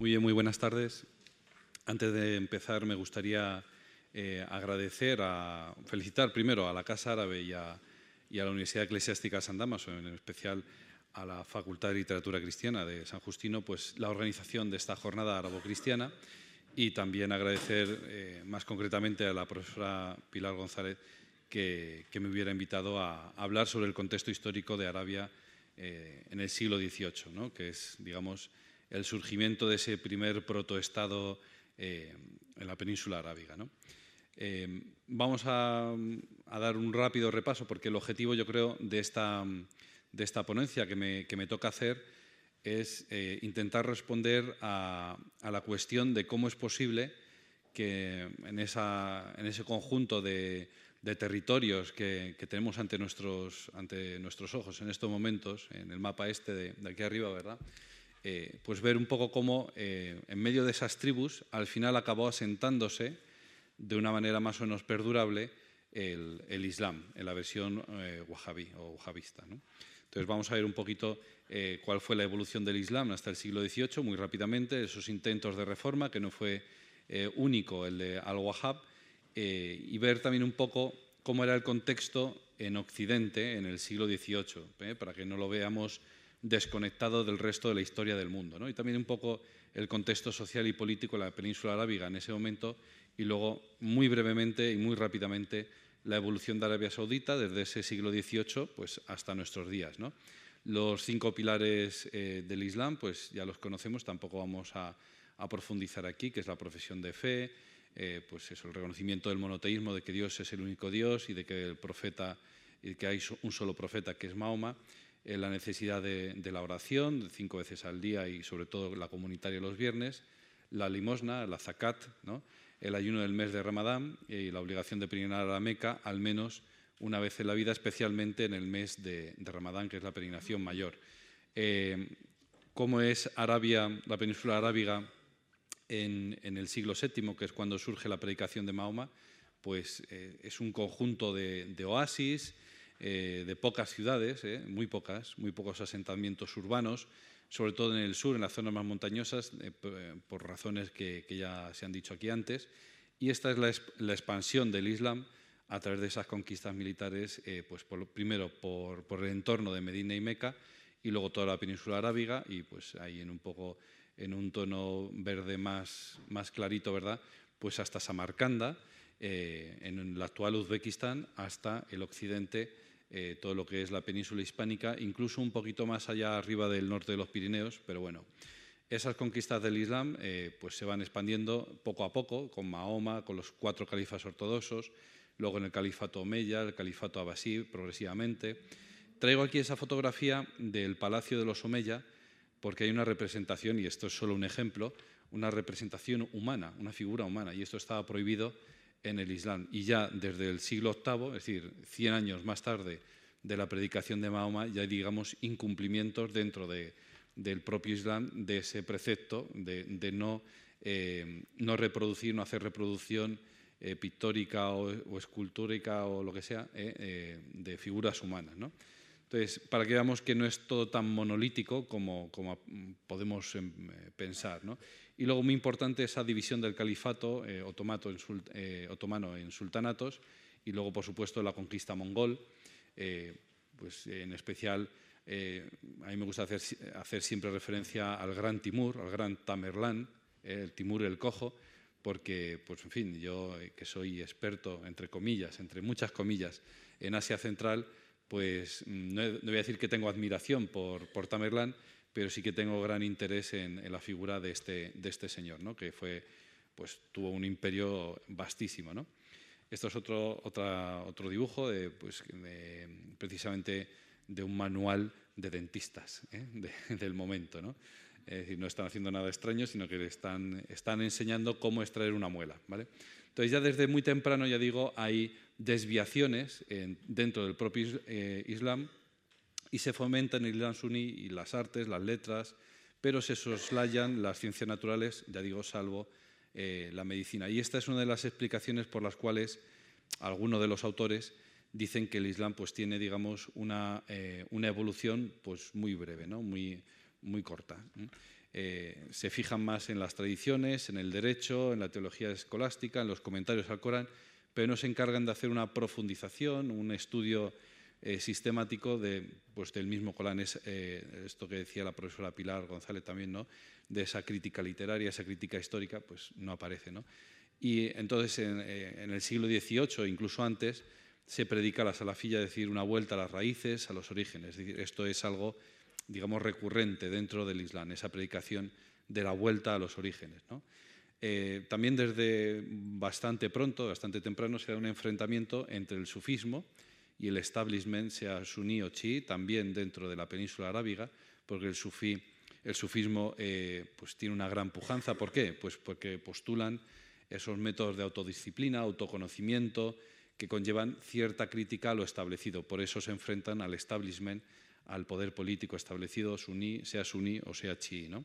Muy bien, muy buenas tardes. Antes de empezar, me gustaría eh, agradecer, a, felicitar primero a la Casa Árabe y a, la Universidad Eclesiástica San Damaso, en especial a la Facultad de Literatura Cristiana de San Justino, pues la organización de esta jornada árabo-cristiana y también agradecer eh, más concretamente a la profesora Pilar González que, me hubiera invitado a, hablar sobre el contexto histórico de Arabia eh, en el siglo XVIII, ¿no? que es, digamos, el surgimiento de ese primer protoestado eh, en la península arábiga. Eh, vamos a, dar un rápido repaso porque el objetivo, yo creo, de esta, de esta ponencia que me, que me, toca hacer es eh, intentar responder a, la cuestión de cómo es posible que en, esa, en ese conjunto de, territorios que, que, tenemos ante nuestros, ante nuestros ojos en estos momentos, en el mapa este de, de aquí arriba, ¿verdad? Eh, pues ver un poco cómo eh, en medio de esas tribus al final acabó asentándose de una manera más o menos perdurable el, Islam, en la versión eh, wahhabí o wahhabista. Entonces vamos a ver un poquito cuál fue la evolución del Islam hasta el siglo XVIII, muy rápidamente, esos intentos de reforma, que no fue único el de Al-Wahhab, y ver también un poco cómo era el contexto en Occidente en el siglo XVIII, para que no lo veamos desconectado del resto de la historia del mundo. ¿no? Y también un poco el contexto social y político de la península arábiga en ese momento y luego muy brevemente y muy rápidamente la evolución de Arabia Saudita desde ese siglo XVIII pues, hasta nuestros días. Los cinco pilares eh, del Islam pues ya los conocemos, tampoco vamos a, profundizar aquí, que es la profesión de fe, eh, pues eso, el reconocimiento del monoteísmo, de que Dios es el único Dios y de que el profeta y que hay un solo profeta que es Mahoma, eh, la necesidad de, la oración, cinco veces al día y sobre todo la comunitaria los viernes, la limosna, la zakat, el ayuno del mes de Ramadán y la obligación de peregrinar a la Meca al menos una vez en la vida, especialmente en el mes de, Ramadán, que es la peregrinación mayor. Eh, ¿Cómo es Arabia, la península arábiga en, el siglo VII, que es cuando surge la predicación de Mahoma? Pues eh, es un conjunto de oasis, eh, de pocas ciudades, eh, muy pocas, muy pocos asentamientos urbanos, sobre todo en el sur, en las zonas más montañosas, eh, por razones que, ya se han dicho aquí antes. Y esta es la, expansión del Islam a través de esas conquistas militares, pues primero por, el entorno de Medina y Meca, y luego toda la península arábiga, y pues ahí en un poco en un tono verde más, más clarito, ¿verdad? Pues hasta Samarcanda, en el actual Uzbekistán, hasta el occidente eh, todo lo que es la península hispánica, incluso un poquito más allá arriba del norte de los Pirineos, pero bueno, esas conquistas del Islam eh, pues se van expandiendo poco a poco, con Mahoma, con los cuatro califas ortodoxos, luego en el califato Omeya, el califato Abbasí, progresivamente. Traigo aquí esa fotografía del Palacio de los Omeya, porque hay una representación, y esto es solo un ejemplo, una representación humana, una figura humana, y esto estaba prohibido en el Islam. Y ya desde el siglo VIII, es decir, 100 años más tarde de la predicación de Mahoma, ya hay, digamos, incumplimientos dentro del propio Islam de ese precepto de, no, eh, no, reproducir, no hacer reproducción eh, pictórica o, escultórica o lo que sea eh, de figuras humanas. ¿no? Entonces, para que veamos que no es todo tan monolítico como, como podemos em, pensar. ¿no? Y luego, muy importante, esa división del califato eh, eh, otomano en sultanatos y luego, por supuesto, la conquista mongol. Eh, pues en especial, a mí me gusta hacer, hacer, siempre referencia al gran Timur, al gran Tamerlán, el Timur el Cojo, porque, pues en fin, yo que soy experto, entre comillas, entre muchas comillas, en Asia Central, pues no, voy a decir que tengo admiración por, por Tamerlán, pero sí que tengo gran interés en, la figura de este, de este señor, ¿no? que fue, pues, tuvo un imperio vastísimo. ¿no? Esto es otro, otra, otro dibujo de, pues, precisamente de un manual de dentistas ¿eh? del momento. ¿no? Es decir, no están haciendo nada extraño, sino que están, están enseñando cómo extraer una muela. ¿vale? Entonces ya desde muy temprano, ya digo, hay desviaciones dentro del propio eh, Islam y se fomentan el Islam suní y las artes, las letras, pero se soslayan las ciencias naturales, ya digo, salvo eh, la medicina. Y esta es una de las explicaciones por las cuales algunos de los autores dicen que el Islam pues, tiene digamos, una, eh, una evolución pues, muy breve, ¿no? muy, muy corta. eh, se fijan más en las tradiciones, en el derecho, en la teología escolástica, en los comentarios al Corán, pero no se encargan de hacer una profundización, un estudio eh, sistemático de, pues, del mismo Corán. Es eh, esto que decía la profesora Pilar González también, ¿no? de esa crítica literaria, esa crítica histórica, pues no aparece. ¿no? Y entonces en, en el siglo XVIII, incluso antes, se predica la salafilla, es decir, una vuelta a las raíces, a los orígenes. Es decir, esto es algo digamos, recurrente dentro del Islam, esa predicación de la vuelta a los orígenes. Eh, también desde bastante pronto, bastante temprano, se da un enfrentamiento entre el sufismo y el establishment, sea suní o chií, también dentro de la península arábiga, porque el, sufí, el sufismo eh, pues tiene una gran pujanza. ¿Por qué? Pues porque postulan esos métodos de autodisciplina, autoconocimiento, que conllevan cierta crítica a lo establecido. Por eso se enfrentan al establishment al poder político establecido, suní, sea suní o sea chií. ¿no?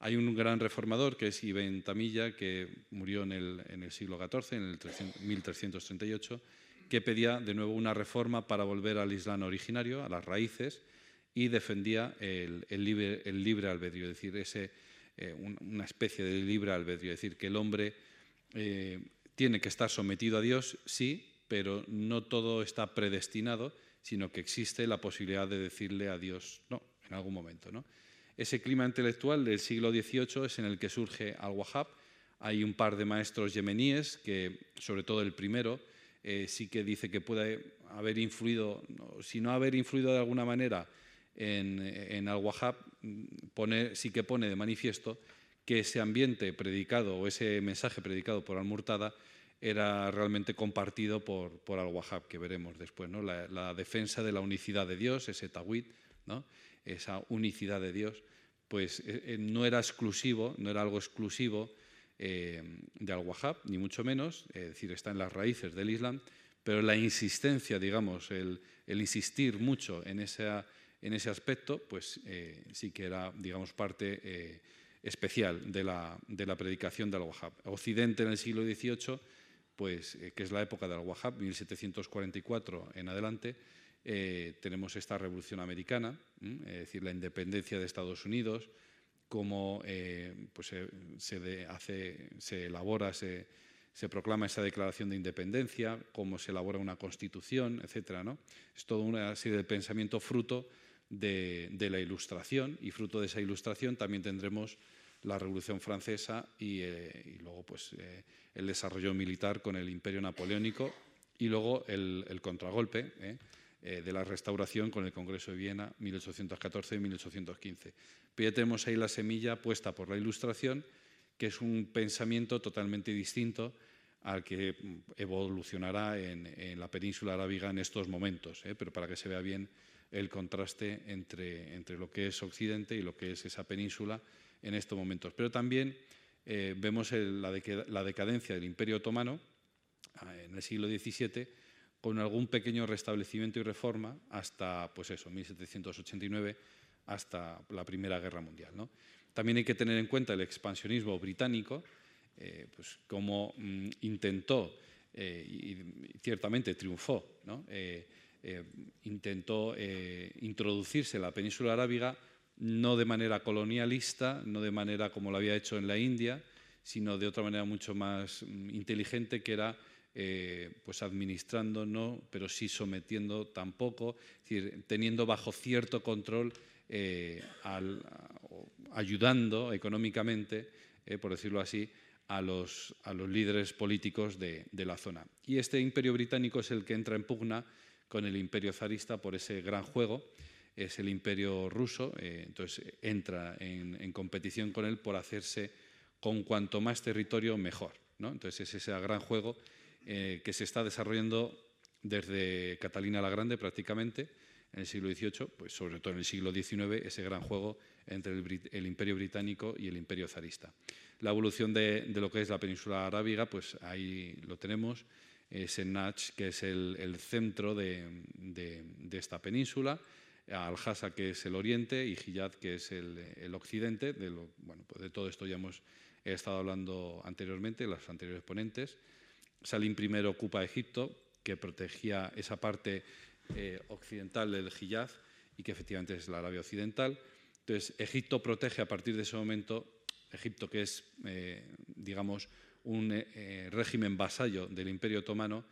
Hay un gran reformador que es Ibn Tamilla, que murió en el, siglo XIV, en el 1338, que pedía de nuevo una reforma para volver al Islam originario, a las raíces, y defendía el, libre, albedrío, es decir, ese, eh, una especie de libre albedrío, es decir, que el hombre eh, tiene que estar sometido a Dios, sí, pero no todo está predestinado, sino que existe la posibilidad de decirle a Dios no en algún momento. ¿no? Ese clima intelectual del siglo XVIII es en el que surge Al-Wahhab. Hay un par de maestros yemeníes que, sobre todo el primero, eh, sí que dice que puede haber influido, si no haber influido de alguna manera en, Al-Wahhab, sí que pone de manifiesto que ese ambiente predicado o ese mensaje predicado por Al-Murtada era realmente compartido por, Al-Wahhab, que veremos después, ¿no? La, defensa de la unicidad de Dios, ese tawhid, esa unicidad de Dios, pues eh, eh, no era exclusivo, no era algo exclusivo eh, de Al-Wahhab, ni mucho menos, es decir, está en las raíces del Islam, pero la insistencia, digamos, el, insistir mucho en, esa, en ese aspecto, pues sí que era, digamos, parte especial de la, de la predicación de Al-Wahhab. Occidente en el siglo XVIII pues, eh, que es la época del Wahhab, 1744 en adelante, eh, tenemos esta revolución americana, es decir, la independencia de Estados Unidos, cómo eh, pues, se, hace, se elabora, se, proclama esa declaración de independencia, cómo se elabora una constitución, etc. ¿no? Es toda una serie de pensamiento fruto de, la ilustración y fruto de esa ilustración también tendremos la Revolución Francesa y, eh, luego pues, eh, el desarrollo militar con el Imperio Napoleónico y luego el, contragolpe eh, de la restauración con el Congreso de Viena 1814 y 1815. Pero ya tenemos ahí la semilla puesta por la Ilustración, que es un pensamiento totalmente distinto al que evolucionará en, la península arábiga en estos momentos, pero para que se vea bien el contraste entre, entre lo que es Occidente y lo que es esa península en estos momentos. Pero también eh, vemos la, decadencia del Imperio Otomano ah, en el siglo XVII con algún pequeño restablecimiento y reforma hasta, pues eso, 1789, hasta la Primera Guerra Mundial. También hay que tener en cuenta el expansionismo británico, eh, pues cómo mm, intentó eh, y, ciertamente triunfó, intentó introducirse en la península arábiga no de manera colonialista, no de manera como lo había hecho en la India, sino de otra manera mucho más mm, inteligente, que era eh, pues administrando, no, pero sí sometiendo tampoco, es decir, teniendo bajo cierto control, eh, ayudando económicamente, eh, por decirlo así, a los, a los líderes políticos de, de, la zona. Y este imperio británico es el que entra en pugna con el imperio zarista por ese gran juego es el imperio ruso, entonces entra en, competición con él por hacerse con cuanto más territorio mejor. ¿no? Entonces es ese gran juego eh, que se está desarrollando desde Catalina la Grande prácticamente en el siglo XVIII, pues sobre todo en el siglo XIX, ese gran juego entre el, imperio británico y el imperio zarista. La evolución de, lo que es la península arábiga, pues ahí lo tenemos, es en Nach, que es el, centro de esta península, al-Hasa, que es el oriente, y Hiyad, que es el, occidente. De, bueno, pues de todo esto ya hemos estado hablando anteriormente, los anteriores ponentes. Salim I ocupa Egipto, que protegía esa parte eh, occidental del Hiyaz y que efectivamente es la Arabia Occidental. Entonces, Egipto protege a partir de ese momento, Egipto que es, eh, digamos, un eh, régimen vasallo del Imperio Otomano,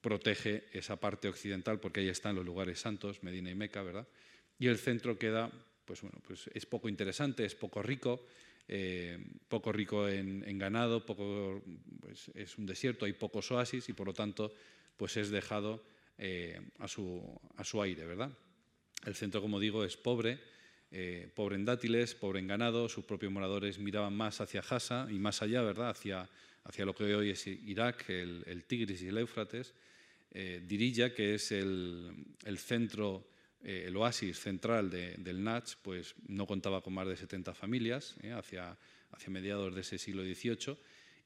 protege esa parte occidental porque ahí están los lugares santos, Medina y Meca, ¿verdad? Y el centro queda, pues bueno, pues es poco interesante, es poco rico, poco rico en, ganado, poco, pues es un desierto, hay pocos oasis y por lo tanto pues es dejado a, su, a su aire, ¿verdad? El centro, como digo, es pobre, eh, pobre en dátiles, pobre en ganado, sus propios moradores miraban más hacia Hasa y más allá, ¿verdad? Hacia, lo que hoy es Irak, el, Tigris y el Éufrates. Eh, Dirilla, que es el, centro, eh, el oasis central del Nach, pues no contaba con más de 70 familias hacia, hacia mediados de ese siglo XVIII.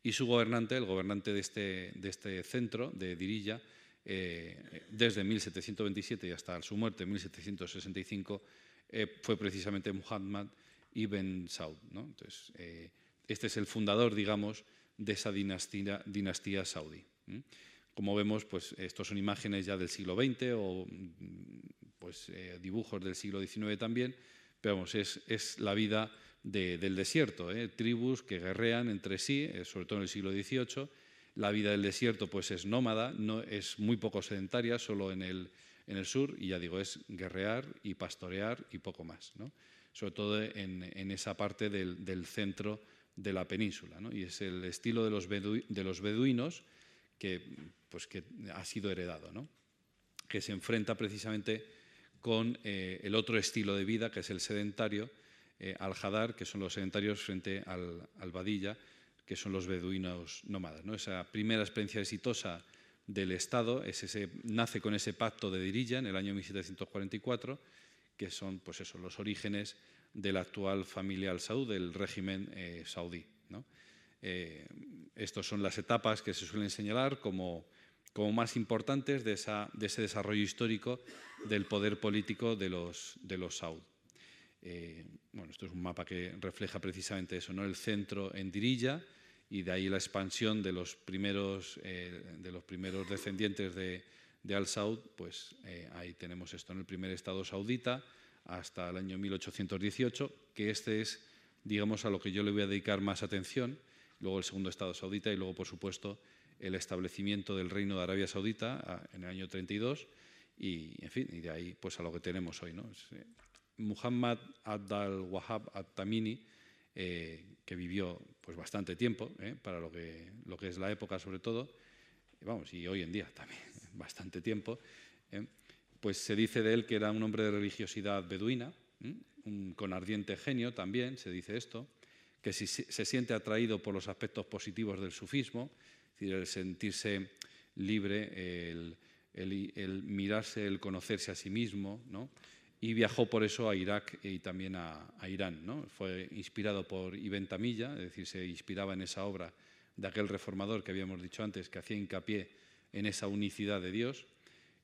Y su gobernante, el gobernante de este, este centro, de Dirilla, desde 1727 y hasta su muerte en 1765, eh, fue precisamente Muhammad ibn Saud. Entonces, eh, este es el fundador, digamos, de esa dinastía, dinastía saudí. Como vemos, pues, estos son imágenes ya del siglo XX o pues, eh, dibujos del siglo XIX también, pero vamos, es, es la vida del desierto, tribus que guerrean entre sí, sobre todo en el siglo XVIII. La vida del desierto pues, es nómada, no, es muy poco sedentaria, solo en el, en el sur, y ya digo, es guerrear y pastorear y poco más, ¿no? sobre todo en, esa parte del, centro de la península. ¿no? Y es el estilo de los, de los beduinos que, pues, que ha sido heredado, ¿no? que se enfrenta precisamente con eh, el otro estilo de vida, que es el sedentario, eh, al Hadar, que son los sedentarios frente al, al Badilla, que son los beduinos nómadas. ¿no? Esa primera experiencia exitosa del Estado, ese, nace con ese pacto de Dirilla en el año 1744, que son pues eso, los orígenes de la actual familia al-Saud, del régimen eh, saudí. ¿no? Eh, estas son las etapas que se suelen señalar como, como más importantes de, de, ese desarrollo histórico del poder político de los, de los Saud. Eh, bueno, esto es un mapa que refleja precisamente eso, ¿no? el centro en Dirilla, y de ahí la expansión de los primeros, eh, de los primeros descendientes de, Al-Saud, pues eh, ahí tenemos esto en el primer Estado saudita hasta el año 1818, que este es, digamos, a lo que yo le voy a dedicar más atención, luego el segundo Estado saudita y luego, por supuesto, el establecimiento del Reino de Arabia Saudita en el año 32 y, en fin, y de ahí pues a lo que tenemos hoy. ¿no? Eh, Muhammad Abdal-Wahhab At-Tamini, que vivió pues bastante tiempo, ¿eh? para lo que, lo que es la época sobre todo, y vamos, y hoy en día también, bastante tiempo, ¿eh? pues se dice de él que era un hombre de religiosidad beduina, con ardiente genio también, se dice esto, que si, se siente atraído por los aspectos positivos del sufismo, decir, el sentirse libre, el, el mirarse, el conocerse a sí mismo, ¿no? y viajó por eso a Irak y también a, Irán. ¿no? Fue inspirado por Ibn Tamilla, es decir, se inspiraba en esa obra de aquel reformador que habíamos dicho antes, que hacía hincapié en esa unicidad de Dios.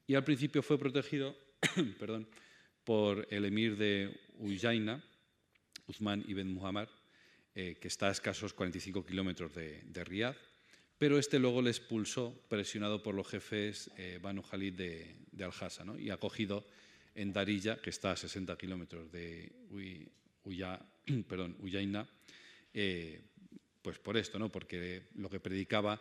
Y al principio fue protegido perdón, por el emir de Uyaina, Uthman ibn Muhammad, eh, que está a escasos 45 kilómetros de, de Riyadh, pero este luego le expulsó, presionado por los jefes eh, Banu Khalid de, de Al-Hassa, ¿no? y acogido en Darilla, que está a 60 kilómetros de Uyaina, eh, pues por esto, ¿no? porque lo que predicaba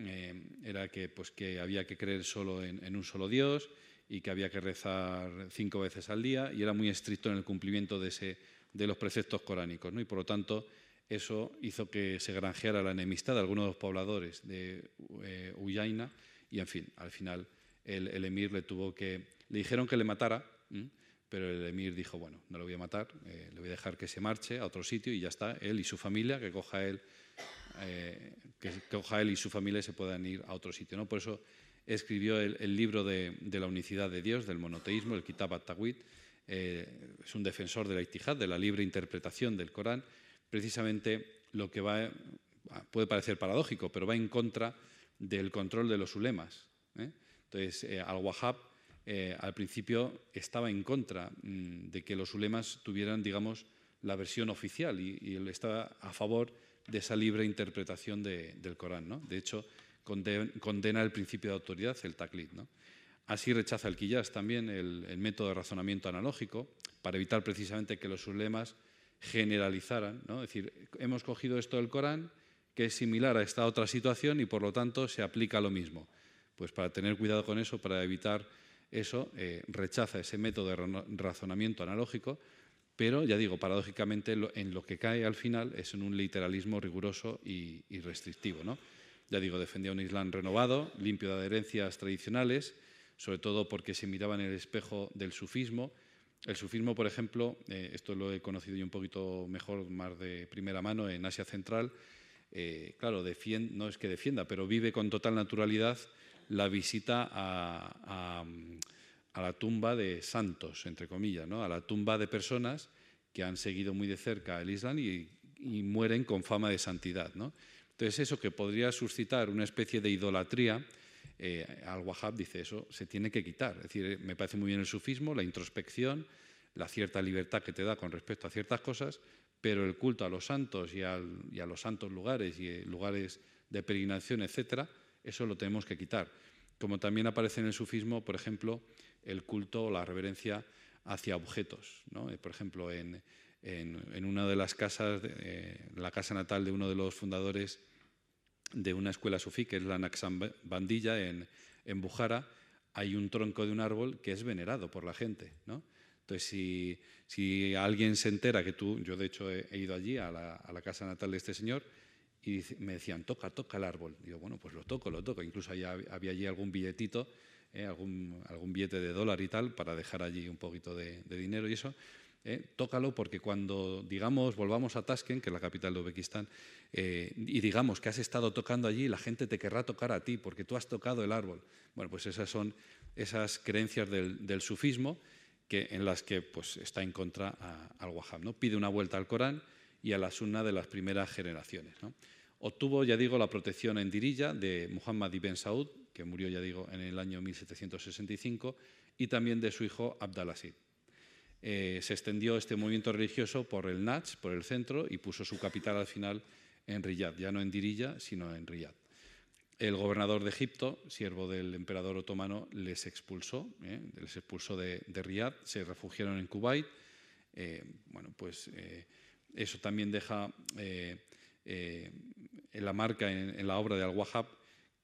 eh, era que, pues, que había que creer solo en, un solo Dios y que había que rezar cinco veces al día y era muy estricto en el cumplimiento de, ese, de los preceptos coránicos. ¿no? Y por lo tanto, eso hizo que se granjeara la enemistad de algunos de los pobladores de eh, Uyaina y, en fin, al final el, emir le tuvo que le dijeron que le matara, pero el emir dijo, bueno, no lo voy a matar, eh, le voy a dejar que se marche a otro sitio y ya está, él y su familia, que coja él, eh, que coja él y su familia se puedan ir a otro sitio. ¿no? Por eso escribió el, libro de, la unicidad de Dios, del monoteísmo, el Kitab at-Tawhid. Eh, es un defensor de la itihad, de la libre interpretación del Corán. Precisamente lo que va, puede parecer paradójico, pero va en contra del control de los ulemas. Entonces, al-Wahhab eh, al principio estaba en contra mm, de que los ulemas tuvieran, digamos, la versión oficial y, él estaba a favor de esa libre interpretación del Corán. De hecho, condena, el principio de autoridad, el taklid. Así rechaza el Quillas también el, método de razonamiento analógico para evitar precisamente que los ulemas generalizaran. Es decir, hemos cogido esto del Corán, que es similar a esta otra situación y por lo tanto se aplica lo mismo. Pues para tener cuidado con eso, para evitar eso, eh, rechaza ese método de razonamiento analógico, pero ya digo, paradójicamente en lo que cae al final es en un literalismo riguroso y, y restrictivo. ¿no? Ya digo, defendía un Islam renovado, limpio de adherencias tradicionales, sobre todo porque se miraba en el espejo del sufismo. El sufismo, por ejemplo, eh, esto lo he conocido yo un poquito mejor, más de primera mano, en Asia Central, eh, claro, no es que defienda, pero vive con total naturalidad la visita a, la tumba de santos, entre comillas, ¿no? a la tumba de personas que han seguido muy de cerca el Islam y, mueren con fama de santidad. ¿no? Entonces, eso que podría suscitar una especie de idolatría, eh, Al-Wahhab dice eso se tiene que quitar. Es decir, me parece muy bien el sufismo, la introspección, la cierta libertad que te da con respecto a ciertas cosas, pero el culto a los santos y, a los santos lugares y lugares de peregrinación, etcétera, eso lo tenemos que quitar. Como también aparece en el sufismo, por ejemplo, el culto o la reverencia hacia objetos. Eh, por ejemplo, en, una de las casas, eh, la casa natal de uno de los fundadores de una escuela sufí, que es la Naxam Bandilla, en, en Bujara, hay un tronco de un árbol que es venerado por la gente. ¿no? Entonces, si, si, alguien se entera que tú, yo de hecho he, ido allí a la, a la, casa natal de este señor, y me decían, toca, toca el árbol. Digo, bueno, pues lo toco, lo toco. Incluso había, había allí algún billetito, eh, algún, algún, billete de dólar y tal, para dejar allí un poquito de dinero y eso. ¿Eh? tócalo porque cuando, digamos, volvamos a Tashkent, que es la capital de Uzbekistán, eh, y digamos que has estado tocando allí, la gente te querrá tocar a ti porque tú has tocado el árbol. Bueno, pues esas son esas creencias del, sufismo que, en las que pues, está en contra al Wahhab. ¿no? Pide una vuelta al Corán y a la sunna de las primeras generaciones. Obtuvo, ya digo, la protección en Dirilla de Muhammad ibn Saud, que murió, ya digo, en el año 1765, y también de su hijo Abdalasid. Eh, se extendió este movimiento religioso por el Nach, por el centro, y puso su capital al final en Riyadh, ya no en Dirilla, sino en Riyadh. El gobernador de Egipto, siervo del emperador otomano, les expulsó, eh, les expulsó de, de, Riyadh, se refugiaron en Kuwait. Eh, bueno, pues eso también deja la marca en, en, la obra de Al-Wahhab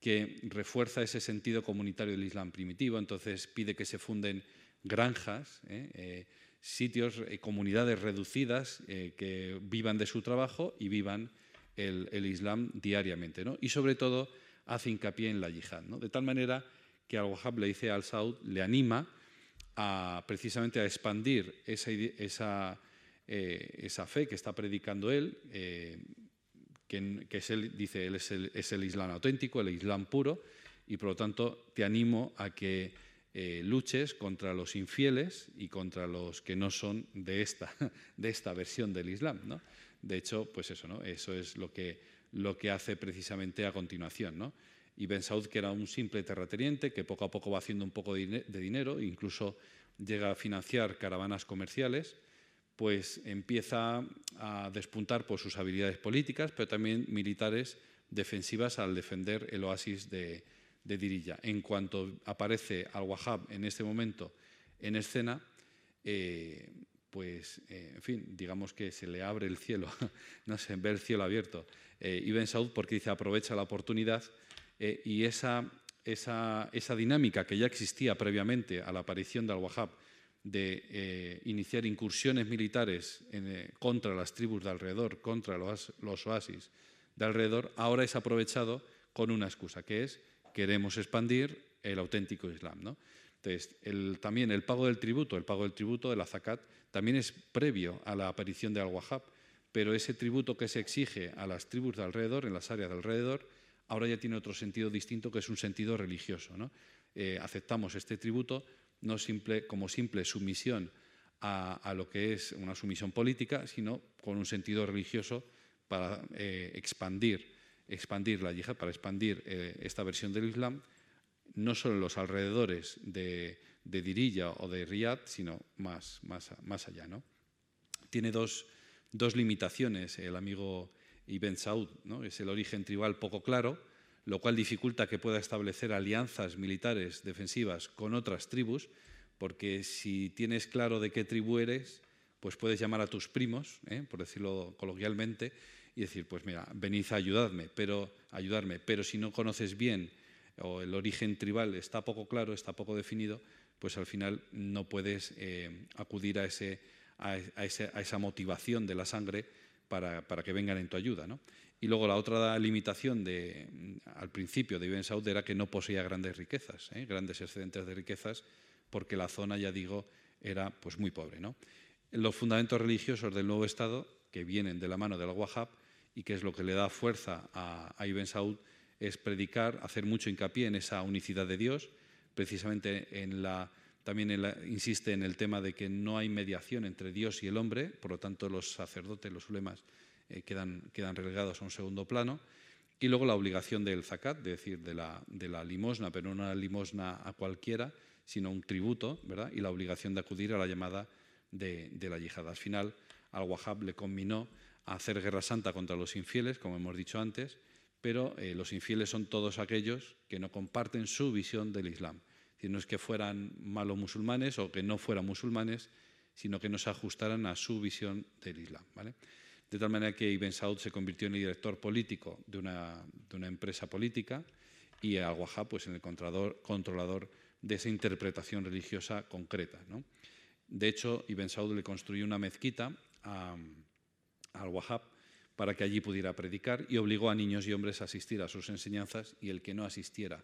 que refuerza ese sentido comunitario del Islam primitivo, entonces pide que se funden granjas, sitios, y eh, comunidades reducidas eh, que vivan de su trabajo y vivan el, Islam diariamente. Y sobre todo hace hincapié en la yihad. De tal manera que Al-Wahhab le dice al Saud, le anima a, precisamente a expandir esa, esa, eh, esa fe que está predicando él, que, es el, dice él es el Islam auténtico, el Islam puro, y por lo tanto te animo a que eh, luches contra los infieles y contra los que no son de esta, de esta versión del Islam. De hecho, pues eso, ¿no? eso es lo que, lo que hace precisamente a continuación. ¿no? Y Ben Saud, que era un simple terrateniente, que poco a poco va haciendo un poco de, dinero, incluso llega a financiar caravanas comerciales, pues empieza a despuntar por sus habilidades políticas, pero también militares defensivas al defender el oasis de, de Dirilla. En cuanto aparece Al-Wahhab en este momento en escena, eh, pues, eh, en fin, digamos que se le abre el cielo, no sé, ve el cielo abierto. Eh, Ibn Saud porque dice aprovecha la oportunidad eh, y esa, esa, esa, dinámica que ya existía previamente a la aparición de Al-Wahhab de iniciar incursiones militares contra las tribus de alrededor, contra los, los oasis de alrededor, ahora es aprovechado con una excusa, que es queremos expandir el auténtico Islam. ¿no? Entonces, también el pago del tributo, el pago del tributo de la zakat, también es previo a la aparición de Al-Wahhab, pero ese tributo que se exige a las tribus de alrededor, en las áreas de alrededor, ahora ya tiene otro sentido distinto que es un sentido religioso. Eh, aceptamos este tributo no como simple sumisión a, lo que es una sumisión política, sino con un sentido religioso para eh, expandir expandir la yihad, para expandir eh, esta versión del Islam, no solo en los alrededores de, Dirilla o de Riyadh, sino más, más, más allá. ¿no? Tiene dos, dos, limitaciones el amigo Ibn Saud. ¿no? Es el origen tribal poco claro, lo cual dificulta que pueda establecer alianzas militares defensivas con otras tribus, porque si tienes claro de qué tribu eres, pues puedes llamar a tus primos, ¿eh? por decirlo coloquialmente, y decir, pues mira, venid a ayudarme, pero, ayudarme, pero si no conoces bien o el origen tribal está poco claro, está poco definido, pues al final no puedes eh, acudir a, ese, a, esa motivación de la sangre para, que vengan en tu ayuda. Y luego la otra limitación de, al principio de Ibn Saud era que no poseía grandes riquezas, ¿eh? grandes excedentes de riquezas, porque la zona, ya digo, era pues, muy pobre. ¿no? Los fundamentos religiosos del nuevo Estado, que vienen de la mano del Wahhab y que es lo que le da fuerza a, Ibn Saud, es predicar, hacer mucho hincapié en esa unicidad de Dios, precisamente en la, también insiste en el tema de que no hay mediación entre Dios y el hombre, por lo tanto los sacerdotes, los ulemas, eh, quedan, quedan, relegados a un segundo plano. Y luego la obligación del zakat, es decir, de la, de la limosna, pero no una limosna a cualquiera, sino un tributo, ¿verdad? Y la obligación de acudir a la llamada de, de la yihad. Al final, al Wahhab le combinó hacer guerra santa contra los infieles, como hemos dicho antes, pero eh, los infieles son todos aquellos que no comparten su visión del Islam. No es que fueran malos musulmanes o que no fueran musulmanes, sino que no se ajustaran a su visión del Islam. De tal manera que Ibn Saud se convirtió en el director político de una, empresa política y Al-Wahhab pues, en el controlador, de esa interpretación religiosa concreta. De hecho, Ibn Saud le construyó una mezquita a, a Al-Wahhab para que allí pudiera predicar y obligó a niños y hombres a asistir a sus enseñanzas y el que no asistiera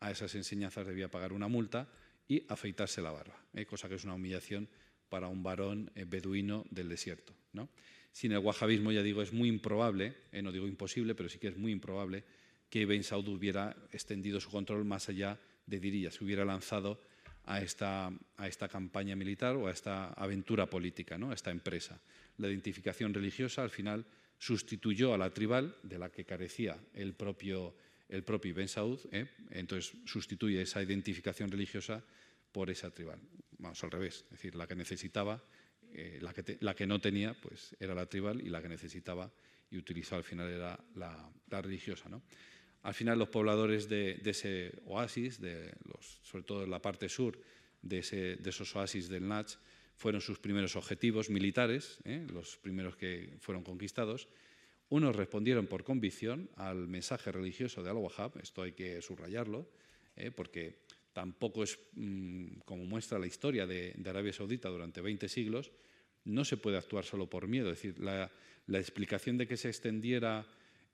a esas enseñanzas debía pagar una multa y afeitarse la barba, ¿eh? cosa que es una humillación para un varón eh, beduino del desierto. ¿no? Sin el wahabismo, ya digo, es muy improbable, eh, no digo imposible, pero sí que es muy improbable que Ibn Saud hubiera extendido su control más allá de Diriyah, se hubiera lanzado a esta, a esta, campaña militar o a esta aventura política, ¿no? a esta empresa. La identificación religiosa, al final, sustituyó a la tribal, de la que carecía el propio, el propio Ben Saud, ¿eh? entonces sustituye esa identificación religiosa por esa tribal. Vamos al revés, es decir, la que necesitaba, eh, la, que la, que no tenía, pues era la tribal y la que necesitaba y utilizó al final era la, religiosa. ¿no? Al final los pobladores de, ese oasis, sobre todo en la parte sur de, ese, esos oasis del Nach, fueron sus primeros objetivos militares, ¿eh? los primeros que fueron conquistados. Unos respondieron por convicción al mensaje religioso de Al-Wahhab, esto hay que subrayarlo, ¿eh? porque tampoco es, mm, como muestra la historia de, Arabia Saudita durante 20 siglos, no se puede actuar solo por miedo. Es decir, la, explicación de que se extendiera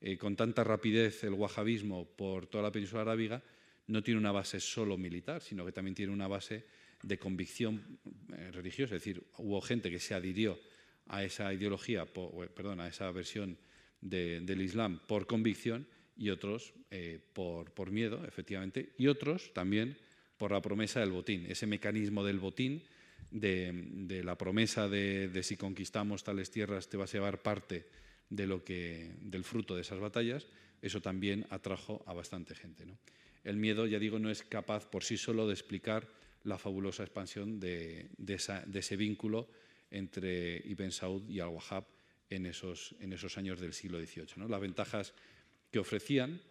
eh, con tanta rapidez el wahhabismo por toda la península arábiga no tiene una base solo militar, sino que también tiene una base de convicción eh, religiosa, es decir, hubo gente que se adhirió a esa ideología, perdón, a esa versión del Islam por convicción y otros eh, por, miedo, efectivamente, y otros también por la promesa del botín, ese mecanismo del botín, de, la promesa de, si conquistamos tales tierras te vas a llevar parte de lo que, del fruto de esas batallas, eso también atrajo a bastante gente. El miedo, ya digo, no es capaz por sí solo de explicar la fabulosa expansión de, ese vínculo entre Ibn Saud y Al-Wahhab en esos, años del siglo XVIII. Las ventajas que ofrecían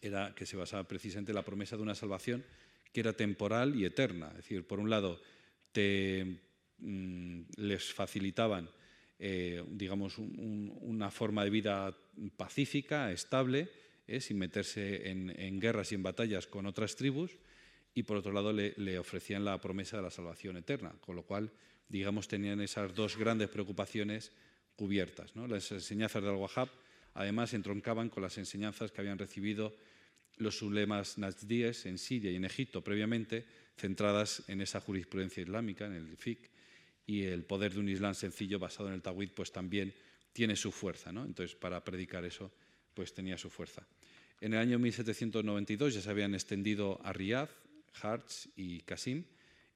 era que se basaba precisamente en la promesa de una salvación que era temporal y eterna. Es decir, por un lado, mm, les facilitaban eh, digamos, una forma de vida pacífica, estable, eh, sin meterse en, guerras y en batallas con otras tribus, y por otro lado le, ofrecían la promesa de la salvación eterna, con lo cual, digamos, tenían esas dos grandes preocupaciones cubiertas. Las enseñanzas del Al-Wahhab, además, entroncaban con las enseñanzas que habían recibido los ulemas najdíes en Siria y en Egipto previamente, centradas en esa jurisprudencia islámica, en el fiqh, y el poder de un Islam sencillo basado en el Tawhid, pues también tiene su fuerza. Entonces, para predicar eso, pues tenía su fuerza. En el año 1792 ya se habían extendido a Riyadh, Harz y Qasim,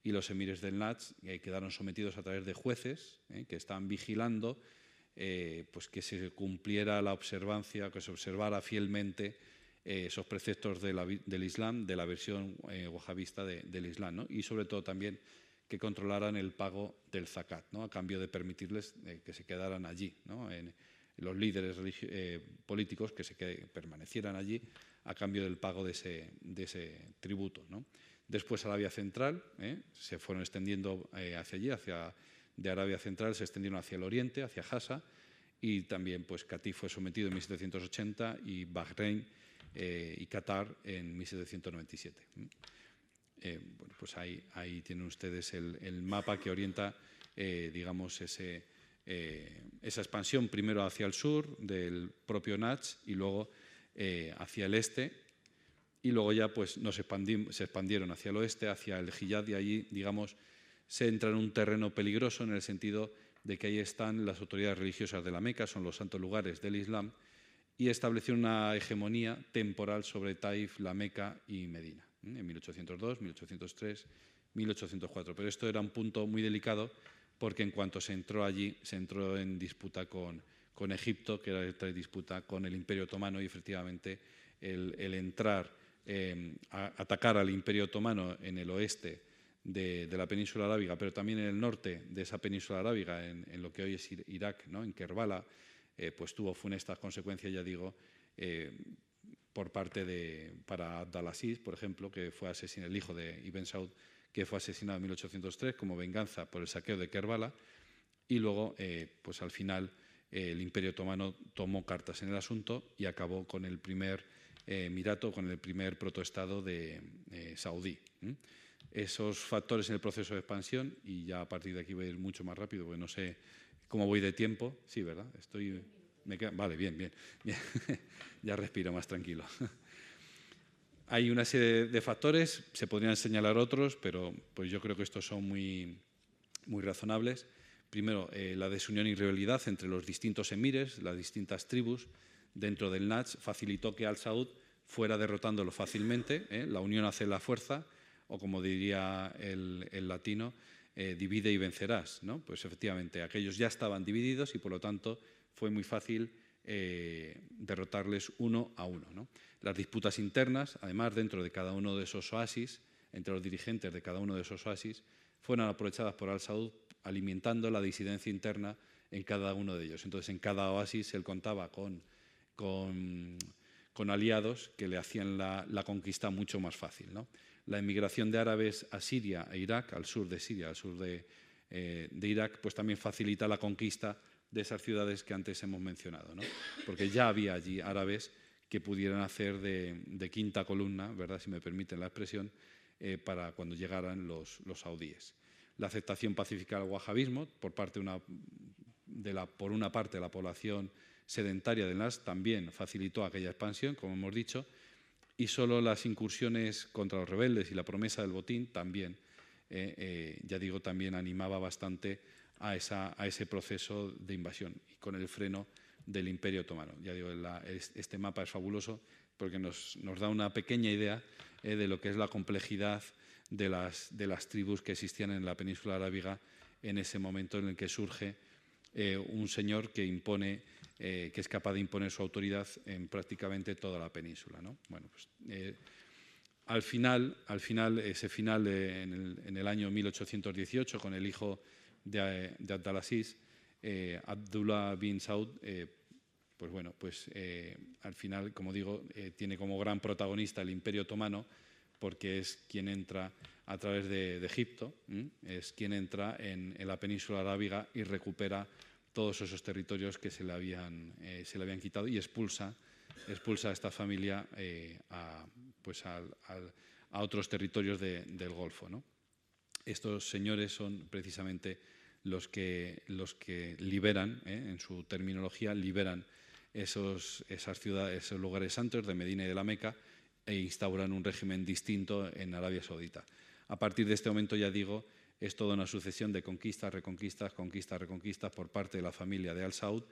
y los emires del Nach eh, quedaron sometidos a través de jueces eh, que estaban vigilando eh, pues que se cumpliera la observancia, que se observara fielmente esos preceptos del Islam, de la versión wahabista del Islam, y sobre todo también que controlaran el pago del zakat, ¿no? a cambio de permitirles que se quedaran allí, en, los líderes eh, políticos que, se, permanecieran allí a cambio del pago de ese, de ese tributo. ¿no? Después Arabia Central, ¿eh? se fueron extendiendo eh, hacia allí, hacia, de Arabia Central se extendieron hacia el oriente, hacia Hassa, y también pues Katí fue sometido en 1780 y Bahrein y Qatar en 1797. Bueno, pues ahí, tienen ustedes el, mapa que orienta, digamos, ese, eh, esa expansión primero hacia el sur del propio Nach y luego eh, hacia el este. Y luego ya pues nos se expandieron hacia el oeste, hacia el Hijaz y allí, digamos, se entra en un terreno peligroso en el sentido de que ahí están las autoridades religiosas de la Meca, son los santos lugares del Islam, y estableció una hegemonía temporal sobre Taif, la Meca y Medina, en 1802, 1803, 1804. Pero esto era un punto muy delicado porque en cuanto se entró allí, se entró en disputa con, Egipto, que era en disputa con el Imperio Otomano, y efectivamente el, entrar, eh, a atacar al Imperio Otomano en el oeste de, la península arábiga, pero también en el norte de esa península arábiga, en, lo que hoy es Irak, ¿no? en Kerbala, eh, pues tuvo funestas consecuencias, ya digo, eh, por parte de, para Abdalaziz, por ejemplo, que fue asesinado, el hijo de Ibn Saud, que fue asesinado en 1803 como venganza por el saqueo de Kerbala, y luego, eh, pues al final, eh, el Imperio Otomano tomó cartas en el asunto y acabó con el primer eh, Emirato, con el primer protoestado de Saudí. Esos factores en el proceso de expansión, y ya a partir de aquí voy a ir mucho más rápido, porque no sé cómo voy de tiempo. Sí, ¿verdad? Estoy. Vale, bien, bien. ya respiro más tranquilo. Hay una serie de factores, se podrían señalar otros, pero pues yo creo que estos son muy, muy razonables. Primero, eh, la desunión y rivalidad entre los distintos emires, las distintas tribus dentro del Nach, facilitó que Al-Saud fuera derrotándolo fácilmente. ¿eh? La unión hace la fuerza, o como diría el, latino, eh, divide y vencerás. ¿no? Pues efectivamente, aquellos ya estaban divididos y por lo tanto fue muy fácil derrotarles uno a uno. ¿no? Las disputas internas, además, dentro de cada uno de esos oasis, entre los dirigentes de cada uno de esos oasis, fueron aprovechadas por Al-Saud alimentando la disidencia interna en cada uno de ellos. Entonces, en cada oasis él contaba con, con, aliados que le hacían la, conquista mucho más fácil. La emigración de árabes a Siria e Irak, al sur de Siria, al sur de, eh, de Irak, pues también facilita la conquista de esas ciudades que antes hemos mencionado, ¿no? porque ya había allí árabes que pudieran hacer de, quinta columna, ¿verdad? si me permiten la expresión, eh, para cuando llegaran los, los, saudíes. La aceptación pacífica del wahabismo por, parte una, de la, por una parte de la población sedentaria de Nas también facilitó aquella expansión, como hemos dicho, y solo las incursiones contra los rebeldes y la promesa del botín también, eh, eh, ya digo, también animaba bastante a, ese proceso de invasión y con el freno del Imperio Otomano. Ya digo, este mapa es fabuloso porque nos, da una pequeña idea eh, de lo que es la complejidad de las, tribus que existían en la península arábiga en ese momento en el que surge eh, un señor que impone, eh, que es capaz de imponer su autoridad en prácticamente toda la península. Bueno, pues, al final, al final, ese final en, el, año 1818, con el hijo de, de Abdalaziz, Abdullah bin Saud pues bueno, pues eh, al final, como digo, eh, tiene como gran protagonista el Imperio Otomano, porque es quien entra a través de, Egipto, es quien entra en, la península arábiga y recupera todos esos territorios que se le habían, eh, se le habían quitado y expulsa, expulsa a esta familia a, pues a otros territorios del Golfo. Estos señores son precisamente los que, los que liberan, en su terminología, liberan esos, esas ciudades, esos lugares santos de Medina y de la Meca e instauran un régimen distinto en Arabia Saudita. A partir de este momento, ya digo, es toda una sucesión de conquistas, reconquistas, conquistas, reconquistas por parte de la familia de Al Saud,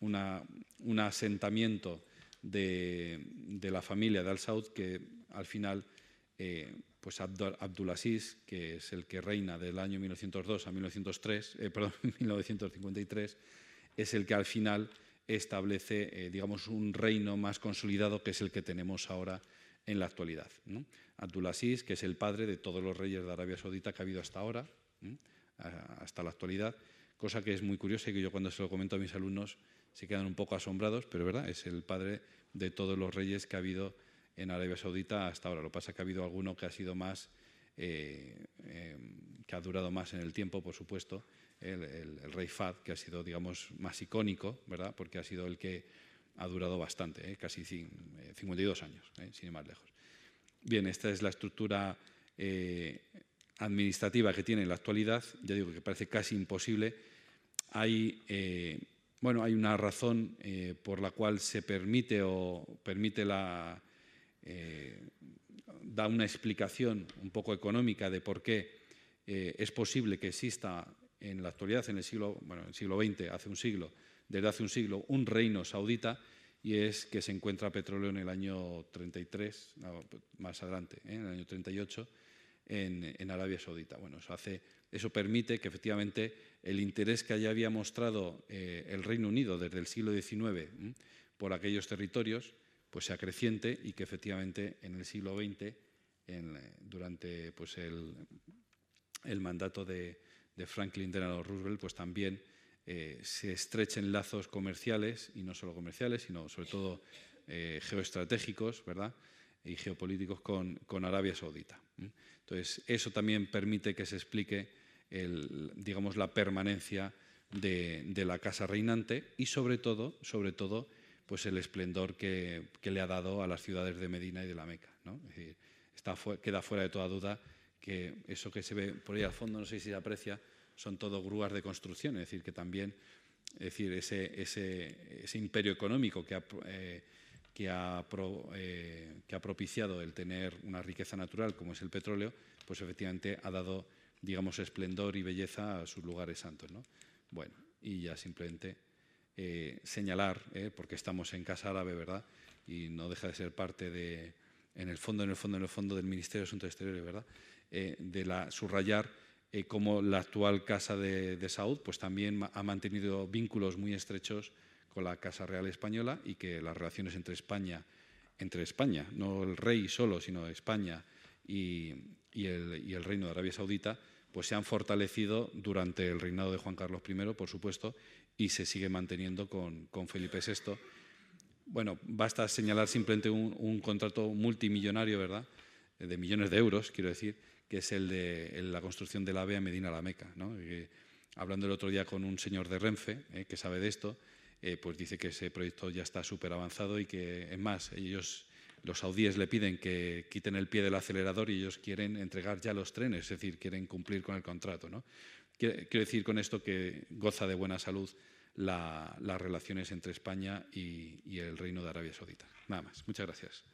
un asentamiento de, la familia de Al Saud que al final, eh, pues Abdulaziz, que es el que reina del año 1902 a 1903, eh, perdón, 1953, es el que al final establece, eh, digamos, un reino más consolidado que es el que tenemos ahora en la actualidad. ¿no? Abdulaziz, que es el padre de todos los reyes de Arabia Saudita que ha habido hasta ahora, hasta la actualidad, cosa que es muy curiosa y que yo cuando se lo comento a mis alumnos se quedan un poco asombrados, pero verdad, es el padre de todos los reyes que ha habido en Arabia Saudita hasta ahora. Lo que pasa es que ha habido alguno que ha sido más, eh, em, que ha durado más en el tiempo, por supuesto, el, rey Fad, que ha sido, digamos, más icónico, ¿verdad? Porque ha sido el que ha durado bastante, ¿eh? casi 52 años, sin ir más lejos. Bien, esta es la estructura administrativa que tiene en la actualidad, ya digo que parece casi imposible. Hay, eh, bueno, hay una razón eh, por la cual se permite o permite la. Eh, da una explicación un poco económica de por qué es posible que exista en la actualidad, en el siglo, bueno, en el siglo XX, hace un siglo, desde hace un siglo, un reino saudita y es que se encuentra petróleo en el año 33, más adelante, en el año 38 en, Arabia Saudita. Bueno, eso, hace, eso permite que efectivamente el interés que haya había mostrado eh, el Reino Unido desde el siglo XIX por aquellos territorios pues sea creciente y que efectivamente en el siglo XX, durante pues el, mandato de, Franklin Delano Roosevelt, pues también eh, se estrechen lazos comerciales, y no solo comerciales, sino sobre todo eh, geoestratégicos, ¿verdad? y geopolíticos con, Arabia Saudita. Entonces, eso también permite que se explique digamos, la permanencia de, la casa reinante y, sobre todo, sobre todo pues el esplendor que, le ha dado a las ciudades de Medina y de la Meca. está, queda fuera de toda duda que eso que se ve por ahí al fondo, no sé si se aprecia, son todo grúas de construcción, es decir, que también es decir, ese, ese, imperio económico que ha, eh, que ha, eh, que ha, propiciado el tener una riqueza natural como es el petróleo, pues efectivamente ha dado, digamos, esplendor y belleza a sus lugares santos. ¿no? Bueno, y ya simplemente eh, señalar, eh, porque estamos en Casa Árabe, ¿verdad? Y no deja de ser parte de, en el fondo, en el fondo, en el fondo del Ministerio de Asuntos Exteriores, ¿verdad? de la subrayar cómo la actual Casa de, de Saud, pues también ha mantenido vínculos muy estrechos con la Casa Real Española y que las relaciones entre España, entre España, no el rey solo, sino España y, el, Reino de Arabia Saudita, pues se han fortalecido durante el reinado de Juan Carlos I, por supuesto, y se sigue manteniendo con, Felipe VI. Bueno, basta señalar simplemente un, contrato multimillonario, ¿verdad? De millones de euros, quiero decir, que es el de la construcción de la AVE a Medina la Meca. hablando el otro día con un señor de Renfe, eh, que sabe de esto, eh, pues dice que ese proyecto ya está súper avanzado y que, es más, ellos, los saudíes le piden que quiten el pie del acelerador y ellos quieren entregar ya los trenes, es decir, quieren cumplir con el contrato. ¿no? Quiero decir con esto que goza de buena salud las relaciones entre España y el Reino de Arabia Saudita. Nada más. Muchas gracias.